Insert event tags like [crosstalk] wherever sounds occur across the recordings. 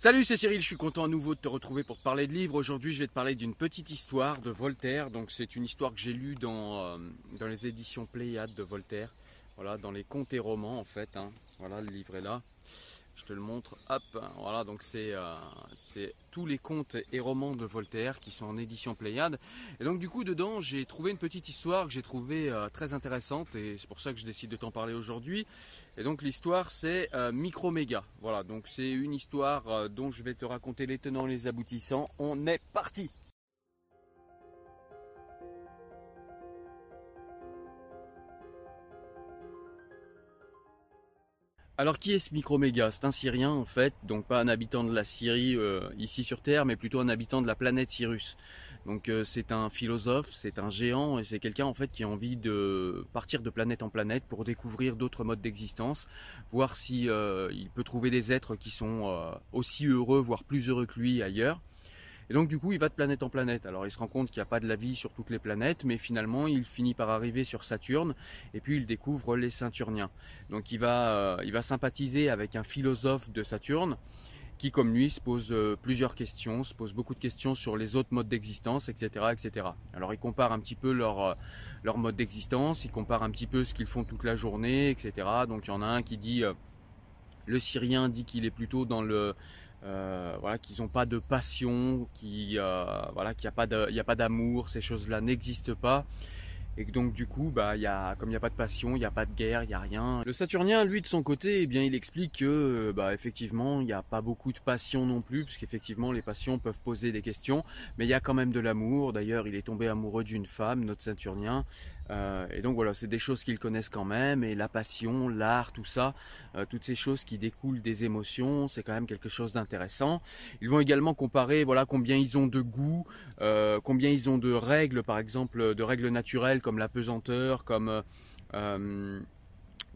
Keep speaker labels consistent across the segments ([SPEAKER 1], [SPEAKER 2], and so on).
[SPEAKER 1] Salut, c'est Cyril, je suis content à nouveau de te retrouver pour te parler de livres. Aujourd'hui, je vais te parler d'une petite histoire de Voltaire. C'est une histoire que j'ai lue dans, euh, dans les éditions Pléiade de Voltaire. Voilà, dans les contes et romans en fait. Hein. Voilà, le livre est là. Je te le montre. Hop, voilà, donc euh, c'est tous les contes et romans de Voltaire qui sont en édition Pléiade. Et donc du coup dedans j'ai trouvé une petite histoire que j'ai trouvée euh, très intéressante et c'est pour ça que je décide de t'en parler aujourd'hui. Et donc l'histoire c'est euh, Microméga. Voilà, donc c'est une histoire dont je vais te raconter les tenants et les aboutissants. On est parti Alors qui est ce Microméga? C'est un Syrien en fait, donc pas un habitant de la Syrie euh, ici sur Terre, mais plutôt un habitant de la planète Cyrus. Donc euh, c'est un philosophe, c'est un géant et c'est quelqu'un en fait qui a envie de partir de planète en planète pour découvrir d'autres modes d'existence, voir si euh, il peut trouver des êtres qui sont aussi heureux, voire plus heureux que lui ailleurs. Et donc du coup, il va de planète en planète. Alors il se rend compte qu'il n'y a pas de la vie sur toutes les planètes, mais finalement, il finit par arriver sur Saturne, et puis il découvre les Saturniens. Donc il va, euh, il va sympathiser avec un philosophe de Saturne, qui comme lui se pose euh, plusieurs questions, se pose beaucoup de questions sur les autres modes d'existence, etc., etc. Alors il compare un petit peu leur, euh, leur mode d'existence, il compare un petit peu ce qu'ils font toute la journée, etc. Donc il y en a un qui dit, le Syrien dit qu'il est plutôt dans le euh, voilà, qu'ils n'ont pas de passion, qui euh, voilà, qu'il n'y a pas d'amour, ces choses-là n'existent pas. Et donc du coup, bah, y a, comme il n'y a pas de passion, il n'y a pas de guerre, il n'y a rien. Le Saturnien, lui, de son côté, eh bien, il explique que, bah, effectivement, il n'y a pas beaucoup de passion non plus, puisqu'effectivement, les passions peuvent poser des questions, mais il y a quand même de l'amour. D'ailleurs, il est tombé amoureux d'une femme, notre Saturnien, euh, et donc voilà, c'est des choses qu'ils connaissent quand même, et la passion, l'art, tout ça, euh, toutes ces choses qui découlent des émotions, c'est quand même quelque chose d'intéressant. Ils vont également comparer, voilà, combien ils ont de goût, euh, combien ils ont de règles, par exemple, de règles naturelles comme la pesanteur, comme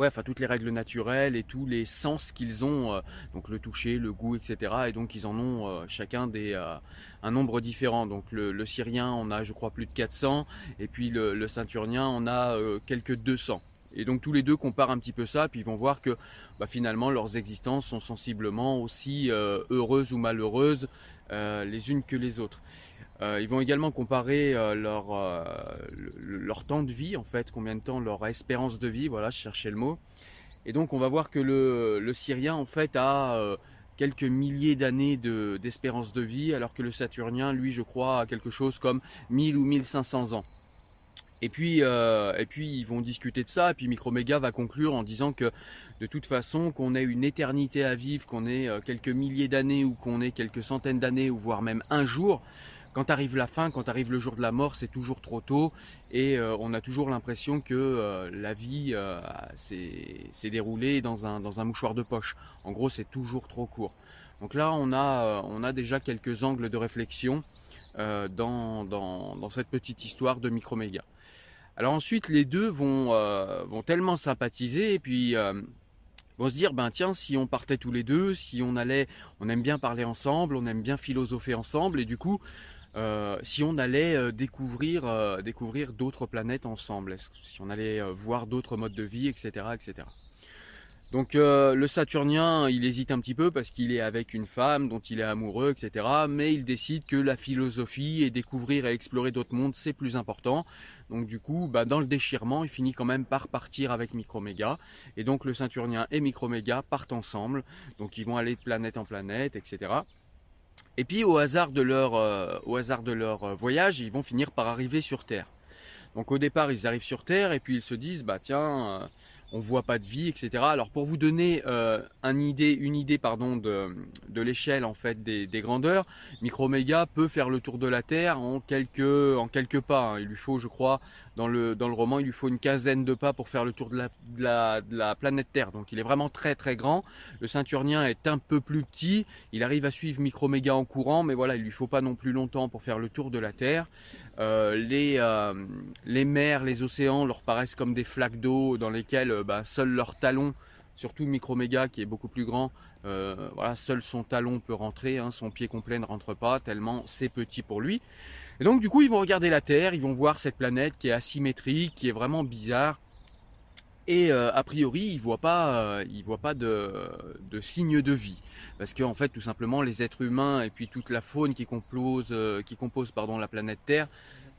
[SPEAKER 1] ouais, toutes les règles naturelles et tous les sens qu'ils ont, euh, donc le toucher, le goût, etc. Et donc ils en ont euh, chacun des euh, un nombre différent. Donc le, syrien on a je crois plus de 400 et puis le, le ceinturnien on a quelques 200. Et donc tous les deux comparent un petit peu ça, puis ils vont voir que bah, finalement leurs existences sont sensiblement aussi heureuses ou malheureuses les unes que les autres. Ils vont également comparer leur, leur temps de vie, en fait, combien de temps leur espérance de vie, voilà, je cherchais le mot. Et donc on va voir que le, le Syrien, en fait, a quelques milliers d'années d'espérance de, vie, alors que le Saturnien, lui, je crois, a quelque chose comme 1000 ou 1500 ans. Et puis, euh, et puis ils vont discuter de ça, et puis Microméga va conclure en disant que de toute façon, qu'on ait une éternité à vivre, qu'on ait euh, quelques milliers d'années ou qu'on ait quelques centaines d'années ou voire même un jour, quand arrive la fin, quand arrive le jour de la mort, c'est toujours trop tôt et euh, on a toujours l'impression que la vie s'est déroulée dans un, dans un mouchoir de poche. En gros, c'est toujours trop court. Donc là, on a, on a déjà quelques angles de réflexion dans, dans, dans cette petite histoire de Microméga. Alors ensuite, les deux vont, euh, vont tellement sympathiser et puis euh, vont se dire, ben tiens, si on partait tous les deux, si on allait, on aime bien parler ensemble, on aime bien philosopher ensemble et du coup, euh, si on allait découvrir, découvrir d'autres planètes ensemble, si on allait voir d'autres modes de vie, etc., etc. Donc euh, le Saturnien, il hésite un petit peu parce qu'il est avec une femme dont il est amoureux, etc. Mais il décide que la philosophie et découvrir et explorer d'autres mondes, c'est plus important. Donc du coup, bah, dans le déchirement, il finit quand même par partir avec Microméga. Et donc le Saturnien et Microméga partent ensemble. Donc ils vont aller de planète en planète, etc. Et puis au hasard de leur, euh, euh, voyage, ils vont finir par arriver sur Terre. Donc au départ, ils arrivent sur Terre et puis ils se disent, bah tiens, on voit pas de vie, etc. Alors pour vous donner euh, idée, une idée pardon, de, l'échelle en fait des, des, grandeurs, Microméga peut faire le tour de la Terre en quelques, pas. Hein. Il lui faut, je crois, dans le, roman, il lui faut une quinzaine de pas pour faire le tour de la planète Terre. Donc il est vraiment très très grand. Le Ceinturnien est un peu plus petit. Il arrive à suivre Microméga en courant, mais voilà, il lui faut pas non plus longtemps pour faire le tour de la Terre. Euh, les, euh, les mers, les océans leur paraissent comme des flaques d'eau dans lesquelles euh, bah, seuls leurs talons, surtout Microméga qui est beaucoup plus grand, voilà, seul son talon peut rentrer, hein, son pied complet ne rentre pas tellement c'est petit pour lui. Et donc du coup ils vont regarder la Terre, ils vont voir cette planète qui est asymétrique, qui est vraiment bizarre. Et a priori, il voit pas, il voit pas de, de signe de vie, parce qu'en en fait, tout simplement, les êtres humains et puis toute la faune qui compose, qui compose pardon la planète Terre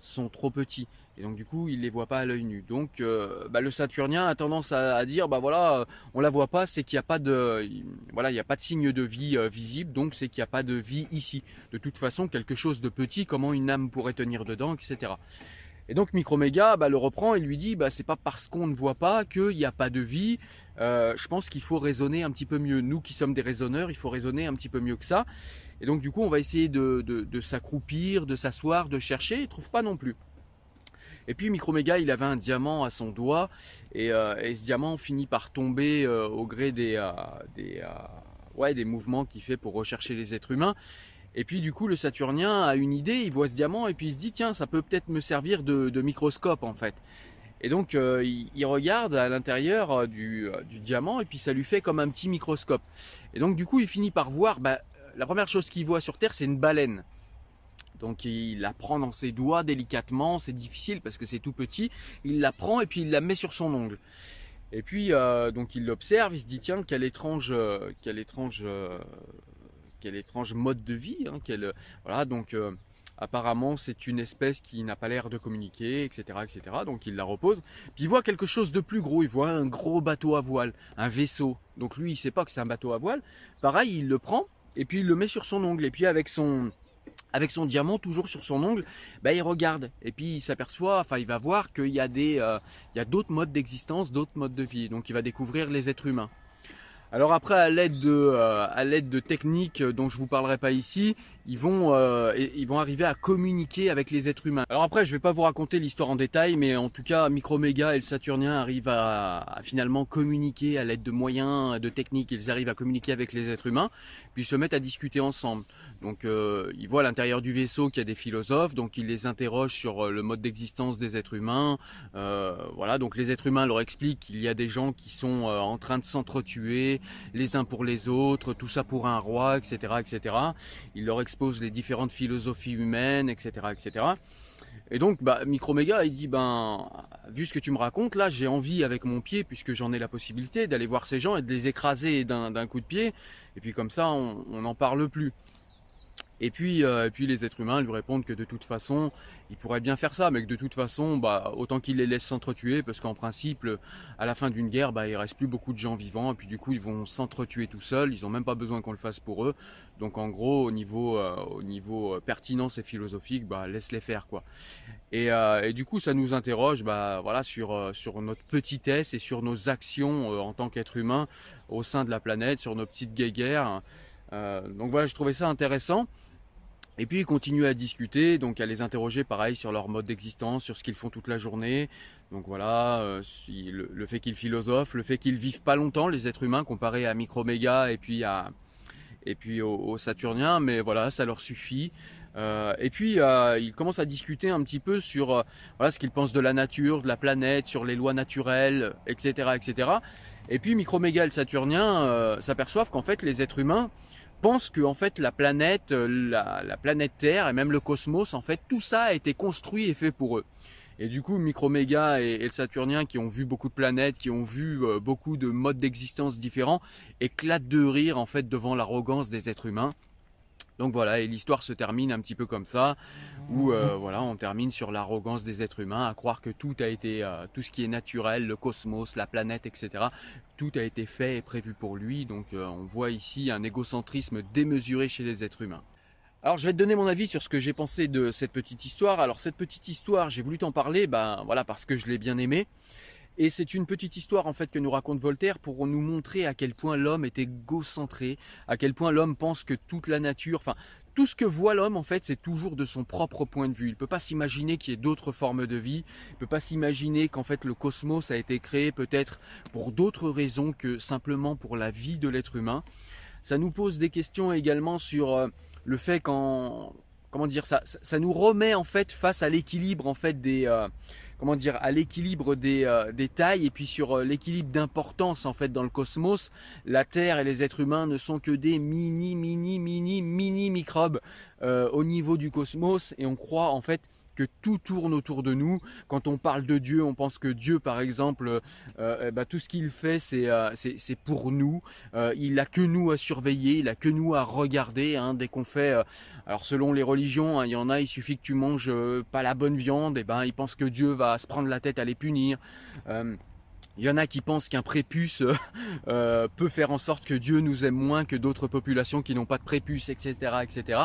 [SPEAKER 1] sont trop petits. Et donc du coup, il les voit pas à l'œil nu. Donc euh, bah, le Saturnien a tendance à, dire, bah voilà, on la voit pas, c'est qu'il n'y a pas de, voilà, il n'y a pas de signe de vie euh, visible, donc c'est qu'il n'y a pas de vie ici. De toute façon, quelque chose de petit, comment une âme pourrait tenir dedans, etc. Et donc Microméga bah, le reprend et lui dit, bah c'est pas parce qu'on ne voit pas qu'il n'y a pas de vie. Euh, je pense qu'il faut raisonner un petit peu mieux. Nous qui sommes des raisonneurs, il faut raisonner un petit peu mieux que ça. Et donc du coup, on va essayer de, s'accroupir, de s'asseoir, de chercher. Il trouve pas non plus. Et puis Microméga, il avait un diamant à son doigt et, euh, ce diamant finit par tomber euh, au gré des, euh, des, ouais, des mouvements qu'il fait pour rechercher les êtres humains. Et puis du coup, le Saturnien a une idée, il voit ce diamant et puis il se dit tiens, ça peut peut-être me servir de, microscope en fait. Et donc il, regarde à l'intérieur du, du, diamant et puis ça lui fait comme un petit microscope. Et donc du coup, il finit par voir, bah, la première chose qu'il voit sur Terre, c'est une baleine. Donc il la prend dans ses doigts délicatement, c'est difficile parce que c'est tout petit. Il la prend et puis il la met sur son ongle. Et puis euh, donc il l'observe, il se dit tiens quel étrange, euh, étrange, euh, quel étrange mode de vie. Hein, voilà donc apparemment c'est une espèce qui n'a pas l'air de communiquer, etc., etc. Donc il la repose. Puis il voit quelque chose de plus gros. Il voit un gros bateau à voile, un vaisseau. Donc lui il sait pas que c'est un bateau à voile. Pareil il le prend et puis il le met sur son ongle. Et puis avec son avec son diamant toujours sur son ongle, bah, il regarde et puis il s'aperçoit, enfin il va voir qu'il y a des, euh, il y a d'autres modes d'existence, d'autres modes de vie. Donc il va découvrir les êtres humains. Alors après, à l'aide de, euh, à l'aide de techniques dont je vous parlerai pas ici, ils vont, euh, ils vont arriver à communiquer avec les êtres humains. Alors après, je vais pas vous raconter l'histoire en détail, mais en tout cas, Microméga et le Saturnien arrivent à, finalement communiquer à l'aide de moyens, de techniques. Ils arrivent à communiquer avec les êtres humains, puis se mettent à discuter ensemble. Donc, euh, ils voient à l'intérieur du vaisseau qu'il y a des philosophes, donc ils les interrogent sur euh, le mode d'existence des êtres humains. Euh, voilà, donc les êtres humains leur expliquent qu'il y a des gens qui sont en train de s'entretuer les uns pour les autres, tout ça pour un roi, etc., etc. Ils leur exposent les différentes philosophies humaines, etc., etc. Et donc, bah, Microméga, il dit, ben, vu ce que tu me racontes, là, j'ai envie avec mon pied, puisque j'en ai la possibilité, d'aller voir ces gens et de les écraser d'un coup de pied. Et puis comme ça, on n'en parle plus. Et puis, euh, et puis les êtres humains lui répondent que de toute façon, il pourrait bien faire ça, mais que de toute façon, bah, autant qu'il les laisse s'entretuer, parce qu'en principe, à la fin d'une guerre, bah, il reste plus beaucoup de gens vivants, et puis du coup, ils vont s'entretuer tout seuls. Ils ont même pas besoin qu'on le fasse pour eux. Donc, en gros, au niveau, euh, au niveau euh, pertinence et philosophique, bah, laisse-les faire, quoi. Et, et, du coup, ça nous interroge, bah, voilà, sur sur notre petitesse et sur nos actions en tant qu'être humain au sein de la planète, sur nos petites guéguerres. Donc voilà, je trouvais ça intéressant. Et puis ils continuent à discuter, donc à les interroger pareil sur leur mode d'existence, sur ce qu'ils font toute la journée. Donc voilà, euh, le, fait qu'ils philosophent, le fait qu'ils vivent pas longtemps, les êtres humains, comparés à Microméga et puis à et puis aux, Saturniens, mais voilà, ça leur suffit. Euh, et puis euh, ils commencent à discuter un petit peu sur voilà ce qu'ils pensent de la nature, de la planète, sur les lois naturelles, etc., etc. Et puis Microméga et le Saturnien s'aperçoivent qu'en fait les êtres humains pense que en fait la planète, euh, la, planète Terre et même le cosmos, en fait tout ça a été construit et fait pour eux. Et du coup, Microméga et, et le Saturnien, qui ont vu beaucoup de planètes, qui ont vu euh, beaucoup de modes d'existence différents, éclatent de rire en fait devant l'arrogance des êtres humains. Donc voilà, et l'histoire se termine un petit peu comme ça, où euh, voilà, on termine sur l'arrogance des êtres humains, à croire que tout a été, euh, tout ce qui est naturel, le cosmos, la planète, etc., tout a été fait et prévu pour lui. Donc euh, on voit ici un égocentrisme démesuré chez les êtres humains. Alors je vais te donner mon avis sur ce que j'ai pensé de cette petite histoire. Alors cette petite histoire, j'ai voulu t'en parler, ben voilà, parce que je l'ai bien aimée. Et c'est une petite histoire en fait que nous raconte Voltaire pour nous montrer à quel point l'homme est égocentré, à quel point l'homme pense que toute la nature, enfin tout ce que voit l'homme en fait c'est toujours de son propre point de vue. Il peut pas s'imaginer qu'il y ait d'autres formes de vie, il peut pas s'imaginer qu'en fait le cosmos a été créé peut-être pour d'autres raisons que simplement pour la vie de l'être humain. Ça nous pose des questions également sur euh, le fait qu'en comment dire ça, ça nous remet en fait face à l'équilibre en fait des euh, comment dire, à l'équilibre des, euh, tailles et puis sur euh, l'équilibre d'importance en fait dans le cosmos. La Terre et les êtres humains ne sont que des mini, mini, mini, mini microbes euh, au niveau du cosmos et on croit en fait que tout tourne autour de nous. Quand on parle de Dieu, on pense que Dieu, par exemple, euh, eh ben, tout ce qu'il fait, c'est euh, pour nous. Euh, il n'a que nous à surveiller, il n'a que nous à regarder. Hein, dès qu'on fait, alors selon les religions, hein, il y en a, il suffit que tu manges pas la bonne viande, et ben ils pensent que Dieu va se prendre la tête à les punir. Il y en a qui pensent qu'un prépuce euh, [laughs] euh, peut faire en sorte que Dieu nous aime moins que d'autres populations qui n'ont pas de prépuce, etc., etc.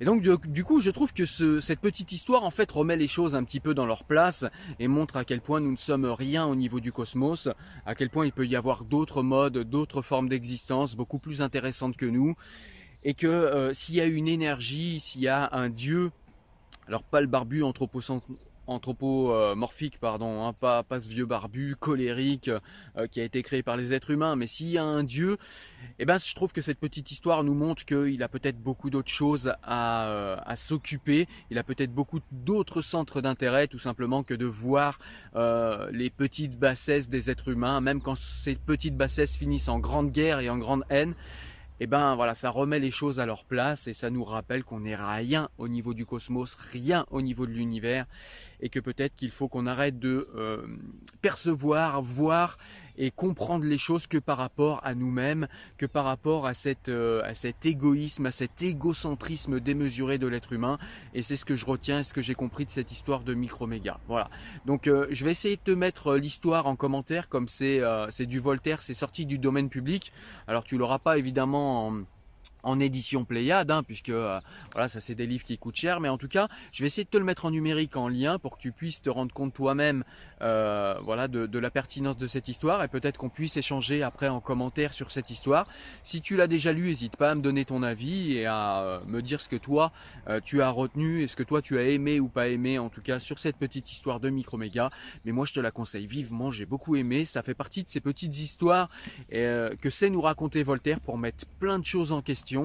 [SPEAKER 1] Et donc du, coup, je trouve que cette petite histoire en fait remet les choses un petit peu dans leur place et montre à quel point nous ne sommes rien au niveau du cosmos, à quel point il peut y avoir d'autres modes, d'autres formes d'existence beaucoup plus intéressantes que nous, et que euh, s'il y a une énergie, s'il y a un Dieu, alors pas le barbu anthropocentrisme anthropomorphique, pardon, hein, pas, pas ce vieux barbu colérique euh, qui a été créé par les êtres humains, mais s'il y a un dieu, eh ben, je trouve que cette petite histoire nous montre qu'il a peut-être beaucoup d'autres choses à, euh, à s'occuper, il a peut-être beaucoup d'autres centres d'intérêt, tout simplement que de voir euh, les petites bassesses des êtres humains, même quand ces petites bassesses finissent en grande guerre et en grande haine, eh ben voilà, ça remet les choses à leur place et ça nous rappelle qu'on n'est rien au niveau du cosmos, rien au niveau de l'univers et que peut-être qu'il faut qu'on arrête de euh, percevoir, voir et comprendre les choses que par rapport à nous-mêmes, que par rapport à, cette, euh, à cet égoïsme, à cet égocentrisme démesuré de l'être humain. Et c'est ce que je retiens et ce que j'ai compris de cette histoire de Microméga. Voilà. Donc euh, je vais essayer de te mettre euh, l'histoire en commentaire, comme c'est c'est du Voltaire, c'est sorti du domaine public. Alors tu l'auras pas évidemment en en édition Pléiade, hein, puisque euh, voilà, ça c'est des livres qui coûtent cher, mais en tout cas, je vais essayer de te le mettre en numérique, en lien, pour que tu puisses te rendre compte toi-même, euh, voilà, de, la pertinence de cette histoire, et peut-être qu'on puisse échanger après en commentaire sur cette histoire. Si tu l'as déjà lu, n'hésite pas à me donner ton avis et à euh, me dire ce que toi tu as retenu, et ce que toi tu as aimé ou pas aimé, en tout cas sur cette petite histoire de Microméga. Mais moi, je te la conseille vivement, j'ai beaucoup aimé. Ça fait partie de ces petites histoires que sait nous raconter Voltaire pour mettre plein de choses en question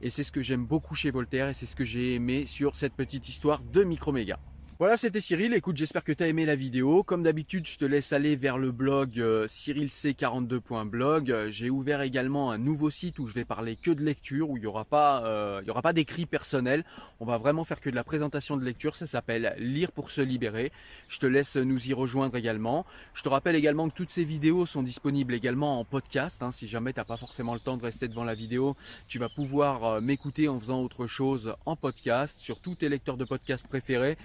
[SPEAKER 1] et c'est ce que j'aime beaucoup chez Voltaire et c'est ce que j'ai aimé sur cette petite histoire de Microméga. Voilà, c'était Cyril. Écoute, j'espère que tu as aimé la vidéo. Comme d'habitude, je te laisse aller vers le blog euh, cyrilc42.blog. Euh, j'ai ouvert également un nouveau site où je vais parler que de lecture, où il n'y aura pas, euh, il y aura pas d'écrit personnel. On va vraiment faire que de la présentation de lecture. Ça s'appelle Lire pour se libérer. Je te laisse nous y rejoindre également. Je te rappelle également que toutes ces vidéos sont disponibles également en podcast. Hein. Si jamais tu n'as pas forcément le temps de rester devant la vidéo, tu vas pouvoir m'écouter en faisant autre chose en podcast sur tous tes lecteurs de podcast préférés,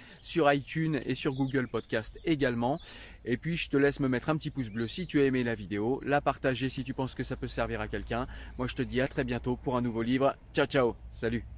[SPEAKER 1] iTunes et sur Google Podcast également. Et puis je te laisse me mettre un petit pouce bleu si tu as aimé la vidéo, la partager si tu penses que ça peut servir à quelqu'un. Moi je te dis à très bientôt pour un nouveau livre. Ciao ciao, salut